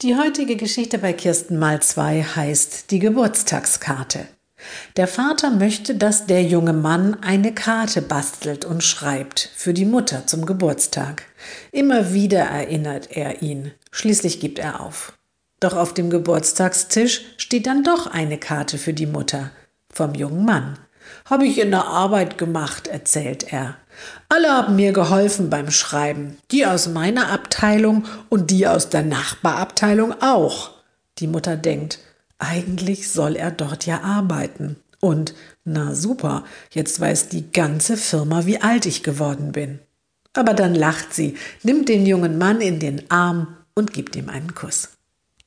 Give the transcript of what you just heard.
Die heutige Geschichte bei Kirsten mal zwei heißt die Geburtstagskarte. Der Vater möchte, dass der junge Mann eine Karte bastelt und schreibt für die Mutter zum Geburtstag. Immer wieder erinnert er ihn. Schließlich gibt er auf. Doch auf dem Geburtstagstisch steht dann doch eine Karte für die Mutter vom jungen Mann. Habe ich in der Arbeit gemacht, erzählt er. Alle haben mir geholfen beim Schreiben. Die aus meiner Abteilung und die aus der Nachbarabteilung auch. Die Mutter denkt, eigentlich soll er dort ja arbeiten. Und, na super, jetzt weiß die ganze Firma, wie alt ich geworden bin. Aber dann lacht sie, nimmt den jungen Mann in den Arm und gibt ihm einen Kuss.